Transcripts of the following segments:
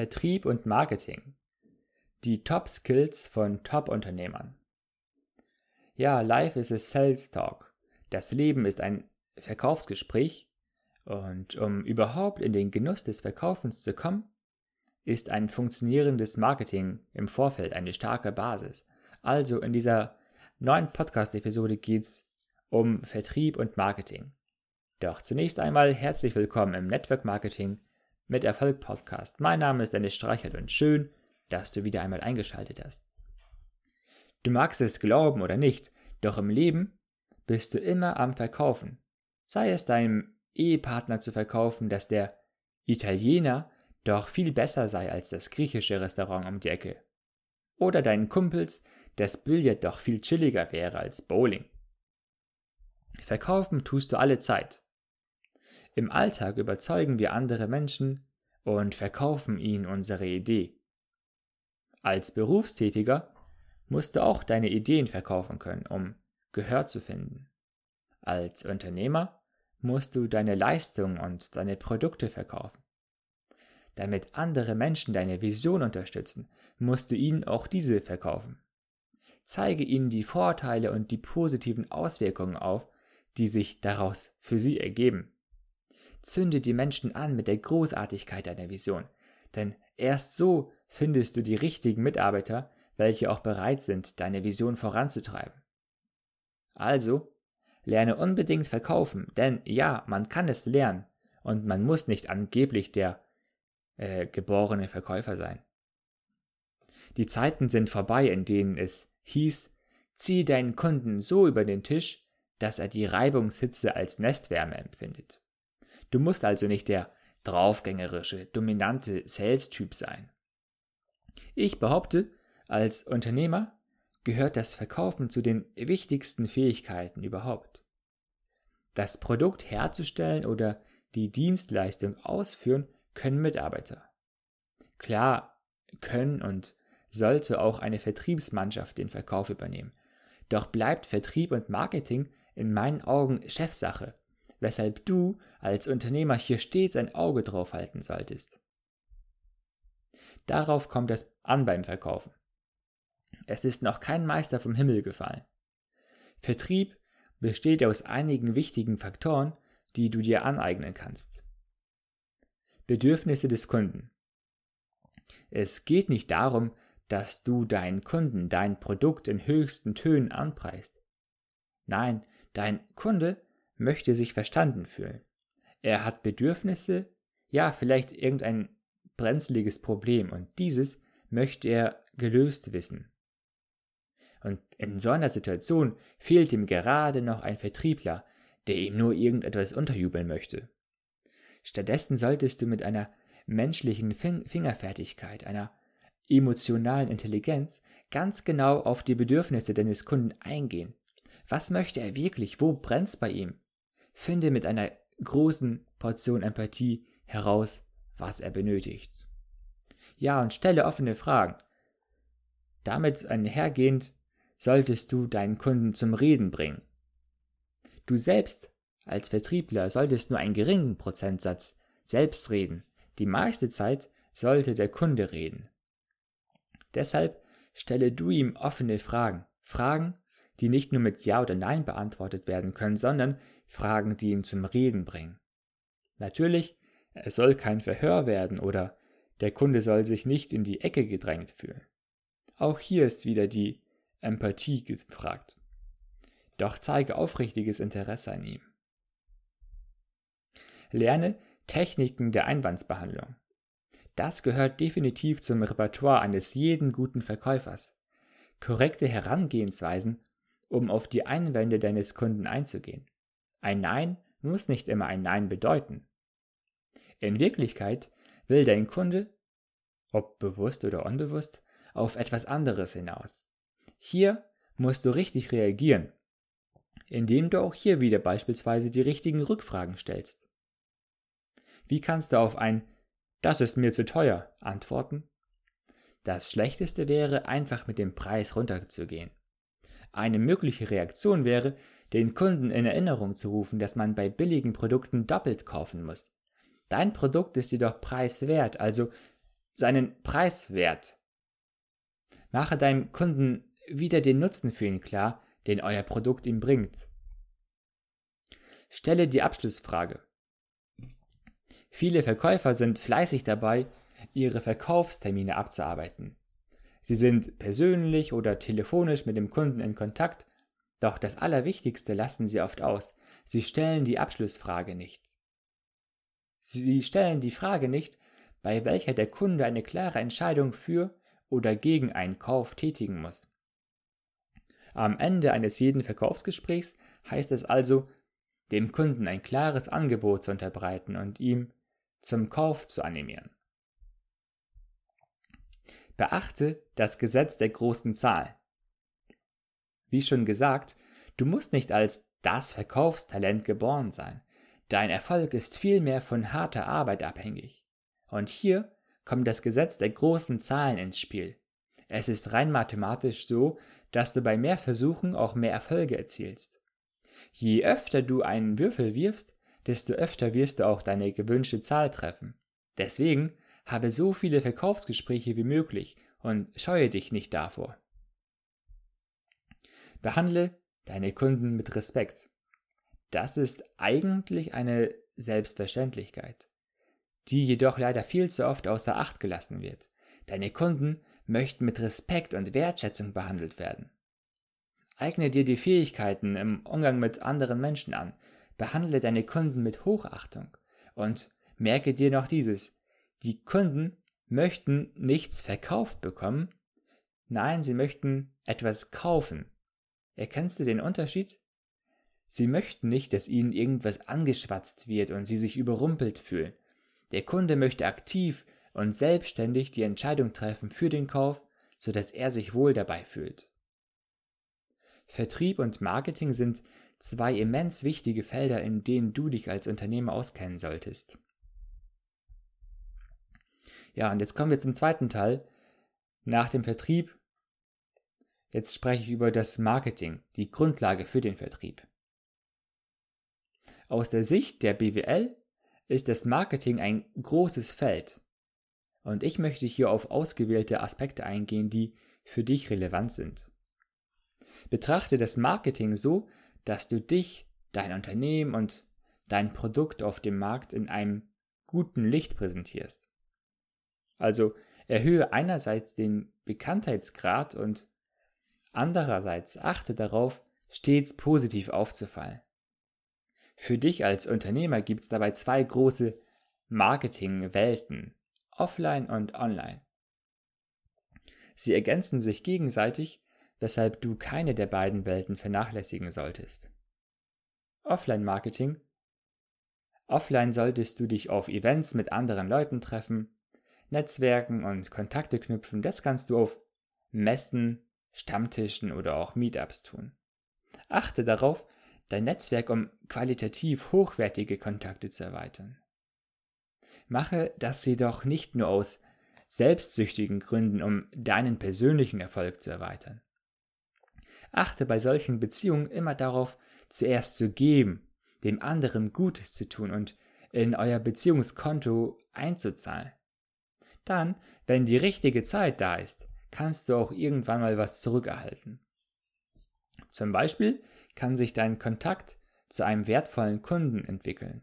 Vertrieb und Marketing. Die Top-Skills von Top-Unternehmern. Ja, Life is a Sales Talk. Das Leben ist ein Verkaufsgespräch und um überhaupt in den Genuss des Verkaufens zu kommen, ist ein funktionierendes Marketing im Vorfeld eine starke Basis. Also in dieser neuen Podcast-Episode geht es um Vertrieb und Marketing. Doch zunächst einmal herzlich willkommen im Network Marketing mit Erfolg Podcast. Mein Name ist Dennis Streichert und schön, dass du wieder einmal eingeschaltet hast. Du magst es glauben oder nicht, doch im Leben bist du immer am Verkaufen. Sei es deinem Ehepartner zu verkaufen, dass der Italiener doch viel besser sei als das griechische Restaurant um die Ecke. Oder deinen Kumpels, dass Billard doch viel chilliger wäre als Bowling. Verkaufen tust du alle Zeit. Im Alltag überzeugen wir andere Menschen und verkaufen ihnen unsere Idee. Als Berufstätiger musst du auch deine Ideen verkaufen können, um Gehör zu finden. Als Unternehmer musst du deine Leistungen und deine Produkte verkaufen. Damit andere Menschen deine Vision unterstützen, musst du ihnen auch diese verkaufen. Zeige ihnen die Vorteile und die positiven Auswirkungen auf, die sich daraus für sie ergeben. Zünde die Menschen an mit der Großartigkeit deiner Vision, denn erst so findest du die richtigen Mitarbeiter, welche auch bereit sind, deine Vision voranzutreiben. Also, lerne unbedingt verkaufen, denn ja, man kann es lernen und man muss nicht angeblich der äh, geborene Verkäufer sein. Die Zeiten sind vorbei, in denen es hieß, zieh deinen Kunden so über den Tisch, dass er die Reibungshitze als Nestwärme empfindet. Du musst also nicht der draufgängerische, dominante Sales-Typ sein. Ich behaupte, als Unternehmer gehört das Verkaufen zu den wichtigsten Fähigkeiten überhaupt. Das Produkt herzustellen oder die Dienstleistung ausführen können Mitarbeiter. Klar können und sollte auch eine Vertriebsmannschaft den Verkauf übernehmen. Doch bleibt Vertrieb und Marketing in meinen Augen Chefsache, weshalb du als Unternehmer hier stets ein Auge drauf halten solltest. Darauf kommt es an beim Verkaufen. Es ist noch kein Meister vom Himmel gefallen. Vertrieb besteht aus einigen wichtigen Faktoren, die du dir aneignen kannst. Bedürfnisse des Kunden. Es geht nicht darum, dass du deinen Kunden dein Produkt in höchsten Tönen anpreist. Nein, dein Kunde möchte sich verstanden fühlen. Er hat Bedürfnisse, ja, vielleicht irgendein brenzliges Problem und dieses möchte er gelöst wissen. Und in so einer Situation fehlt ihm gerade noch ein Vertriebler, der ihm nur irgendetwas unterjubeln möchte. Stattdessen solltest du mit einer menschlichen Fingerfertigkeit, einer emotionalen Intelligenz ganz genau auf die Bedürfnisse deines Kunden eingehen. Was möchte er wirklich? Wo brennt's bei ihm? Finde mit einer großen Portion Empathie heraus, was er benötigt. Ja, und stelle offene Fragen. Damit einhergehend solltest du deinen Kunden zum Reden bringen. Du selbst als Vertriebler solltest nur einen geringen Prozentsatz selbst reden. Die meiste Zeit sollte der Kunde reden. Deshalb stelle du ihm offene Fragen. Fragen, die nicht nur mit Ja oder Nein beantwortet werden können, sondern Fragen, die ihn zum Reden bringen. Natürlich, es soll kein Verhör werden oder der Kunde soll sich nicht in die Ecke gedrängt fühlen. Auch hier ist wieder die Empathie gefragt. Doch zeige aufrichtiges Interesse an ihm. Lerne Techniken der Einwandsbehandlung. Das gehört definitiv zum Repertoire eines jeden guten Verkäufers. Korrekte Herangehensweisen, um auf die Einwände deines Kunden einzugehen. Ein Nein muss nicht immer ein Nein bedeuten. In Wirklichkeit will dein Kunde, ob bewusst oder unbewusst, auf etwas anderes hinaus. Hier musst du richtig reagieren, indem du auch hier wieder beispielsweise die richtigen Rückfragen stellst. Wie kannst du auf ein Das ist mir zu teuer antworten? Das Schlechteste wäre, einfach mit dem Preis runterzugehen. Eine mögliche Reaktion wäre, den Kunden in Erinnerung zu rufen, dass man bei billigen Produkten doppelt kaufen muss. Dein Produkt ist jedoch preiswert, also seinen Preis wert. Mache deinem Kunden wieder den Nutzen für ihn klar, den euer Produkt ihm bringt. Stelle die Abschlussfrage. Viele Verkäufer sind fleißig dabei, ihre Verkaufstermine abzuarbeiten. Sie sind persönlich oder telefonisch mit dem Kunden in Kontakt, doch das Allerwichtigste lassen sie oft aus. Sie stellen die Abschlussfrage nicht. Sie stellen die Frage nicht, bei welcher der Kunde eine klare Entscheidung für oder gegen einen Kauf tätigen muss. Am Ende eines jeden Verkaufsgesprächs heißt es also, dem Kunden ein klares Angebot zu unterbreiten und ihm zum Kauf zu animieren. Beachte das Gesetz der großen Zahl. Wie schon gesagt, du musst nicht als das Verkaufstalent geboren sein. Dein Erfolg ist vielmehr von harter Arbeit abhängig. Und hier kommt das Gesetz der großen Zahlen ins Spiel. Es ist rein mathematisch so, dass du bei mehr Versuchen auch mehr Erfolge erzielst. Je öfter du einen Würfel wirfst, desto öfter wirst du auch deine gewünschte Zahl treffen. Deswegen habe so viele Verkaufsgespräche wie möglich und scheue dich nicht davor. Behandle deine Kunden mit Respekt. Das ist eigentlich eine Selbstverständlichkeit, die jedoch leider viel zu oft außer Acht gelassen wird. Deine Kunden möchten mit Respekt und Wertschätzung behandelt werden. Eigne dir die Fähigkeiten im Umgang mit anderen Menschen an, behandle deine Kunden mit Hochachtung und merke dir noch dieses, die Kunden möchten nichts verkauft bekommen, nein, sie möchten etwas kaufen. Erkennst du den Unterschied? Sie möchten nicht, dass ihnen irgendwas angeschwatzt wird und sie sich überrumpelt fühlen. Der Kunde möchte aktiv und selbstständig die Entscheidung treffen für den Kauf, sodass er sich wohl dabei fühlt. Vertrieb und Marketing sind zwei immens wichtige Felder, in denen du dich als Unternehmer auskennen solltest. Ja, und jetzt kommen wir zum zweiten Teil. Nach dem Vertrieb. Jetzt spreche ich über das Marketing, die Grundlage für den Vertrieb. Aus der Sicht der BWL ist das Marketing ein großes Feld. Und ich möchte hier auf ausgewählte Aspekte eingehen, die für dich relevant sind. Betrachte das Marketing so, dass du dich, dein Unternehmen und dein Produkt auf dem Markt in einem guten Licht präsentierst. Also erhöhe einerseits den Bekanntheitsgrad und andererseits achte darauf, stets positiv aufzufallen. Für dich als Unternehmer gibt es dabei zwei große Marketingwelten, offline und online. Sie ergänzen sich gegenseitig, weshalb du keine der beiden Welten vernachlässigen solltest. Offline-Marketing Offline solltest du dich auf Events mit anderen Leuten treffen, Netzwerken und Kontakte knüpfen, das kannst du auf Messen, Stammtischen oder auch Meetups tun. Achte darauf, dein Netzwerk um qualitativ hochwertige Kontakte zu erweitern. Mache das jedoch nicht nur aus selbstsüchtigen Gründen, um deinen persönlichen Erfolg zu erweitern. Achte bei solchen Beziehungen immer darauf, zuerst zu geben, dem anderen Gutes zu tun und in euer Beziehungskonto einzuzahlen. Dann, wenn die richtige Zeit da ist, kannst du auch irgendwann mal was zurückerhalten. Zum Beispiel kann sich dein Kontakt zu einem wertvollen Kunden entwickeln.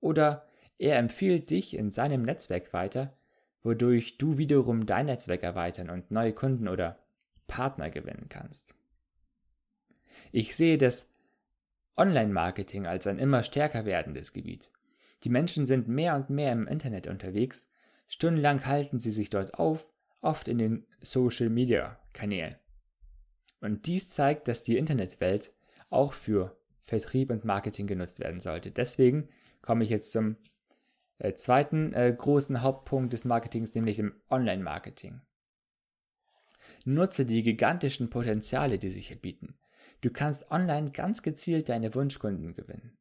Oder er empfiehlt dich in seinem Netzwerk weiter, wodurch du wiederum dein Netzwerk erweitern und neue Kunden oder Partner gewinnen kannst. Ich sehe das Online-Marketing als ein immer stärker werdendes Gebiet. Die Menschen sind mehr und mehr im Internet unterwegs Stundenlang halten sie sich dort auf, oft in den Social-Media-Kanälen. Und dies zeigt, dass die Internetwelt auch für Vertrieb und Marketing genutzt werden sollte. Deswegen komme ich jetzt zum äh, zweiten äh, großen Hauptpunkt des Marketings, nämlich dem Online-Marketing. Nutze die gigantischen Potenziale, die sich hier bieten. Du kannst online ganz gezielt deine Wunschkunden gewinnen.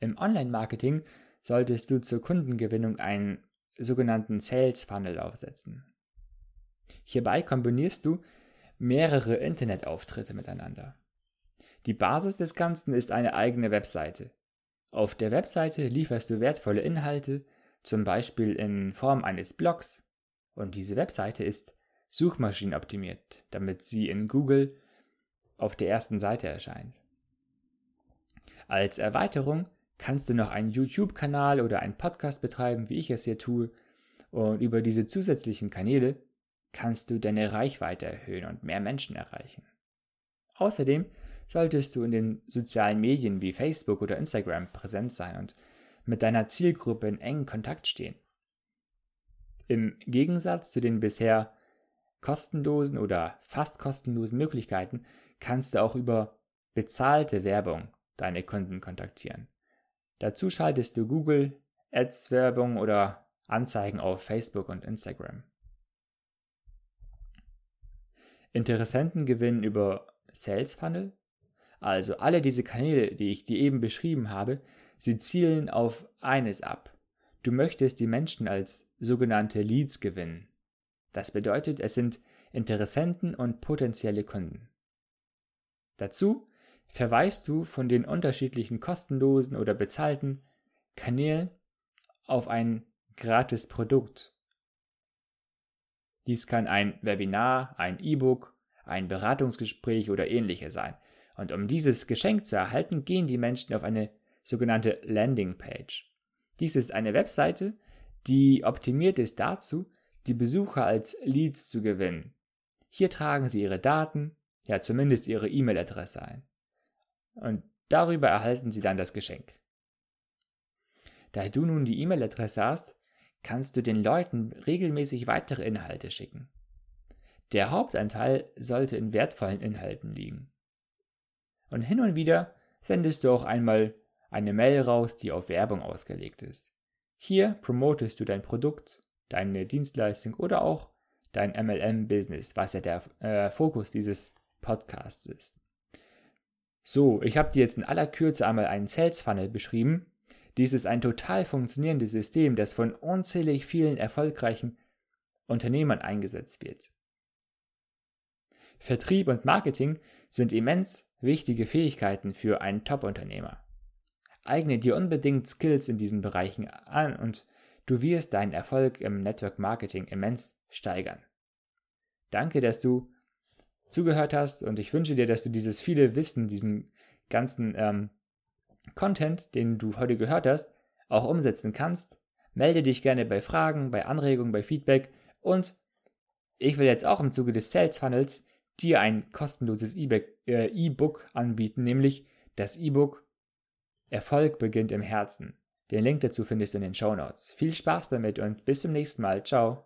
Im Online-Marketing solltest du zur Kundengewinnung einen sogenannten Sales Funnel aufsetzen. Hierbei kombinierst du mehrere Internetauftritte miteinander. Die Basis des Ganzen ist eine eigene Webseite. Auf der Webseite lieferst du wertvolle Inhalte, zum Beispiel in Form eines Blogs, Und diese Webseite ist suchmaschinenoptimiert, damit sie in Google auf der ersten Seite erscheint. Als Erweiterung kannst du noch einen YouTube-Kanal oder einen Podcast betreiben, wie ich es hier tue. Und über diese zusätzlichen Kanäle kannst du deine Reichweite erhöhen und mehr Menschen erreichen. Außerdem solltest du in den sozialen Medien wie Facebook oder Instagram präsent sein und mit deiner Zielgruppe in engen Kontakt stehen. Im Gegensatz zu den bisher kostenlosen oder fast kostenlosen Möglichkeiten kannst du auch über bezahlte Werbung deine Kunden kontaktieren. Dazu schaltest du Google, Ads Werbung oder Anzeigen auf Facebook und Instagram. Interessenten gewinnen über Sales Funnel. Also alle diese Kanäle, die ich dir eben beschrieben habe, sie zielen auf eines ab. Du möchtest die Menschen als sogenannte Leads gewinnen. Das bedeutet, es sind Interessenten und potenzielle Kunden. Dazu verweist du von den unterschiedlichen kostenlosen oder bezahlten Kanälen auf ein gratis Produkt. Dies kann ein Webinar, ein E-Book, ein Beratungsgespräch oder ähnliches sein. Und um dieses Geschenk zu erhalten, gehen die Menschen auf eine sogenannte Landingpage. Dies ist eine Webseite, die optimiert ist dazu, die Besucher als Leads zu gewinnen. Hier tragen sie ihre Daten, ja zumindest ihre E-Mail-Adresse ein und darüber erhalten Sie dann das Geschenk. Da du nun die E-Mail-Adresse hast, kannst du den Leuten regelmäßig weitere Inhalte schicken. Der Hauptanteil sollte in wertvollen Inhalten liegen. Und hin und wieder sendest du auch einmal eine Mail raus, die auf Werbung ausgelegt ist. Hier promotest du dein Produkt, deine Dienstleistung oder auch dein MLM-Business, was ja der äh, Fokus dieses Podcasts ist. So, ich habe dir jetzt in aller Kürze einmal einen Sales Funnel beschrieben. Dies ist ein total funktionierendes System, das von unzählig vielen erfolgreichen Unternehmern eingesetzt wird. Vertrieb und Marketing sind immens wichtige Fähigkeiten für einen Top-Unternehmer. Eigne dir unbedingt Skills in diesen Bereichen an und du wirst deinen Erfolg im Network Marketing immens steigern. Danke, dass du zugehört hast und ich wünsche dir, dass du dieses viele Wissen, diesen ganzen ähm, Content, den du heute gehört hast, auch umsetzen kannst. Melde dich gerne bei Fragen, bei Anregungen, bei Feedback und ich will jetzt auch im Zuge des Sales Funnels dir ein kostenloses äh, E-Book anbieten, nämlich das E-Book Erfolg beginnt im Herzen. Den Link dazu findest du in den Show Notes. Viel Spaß damit und bis zum nächsten Mal. Ciao.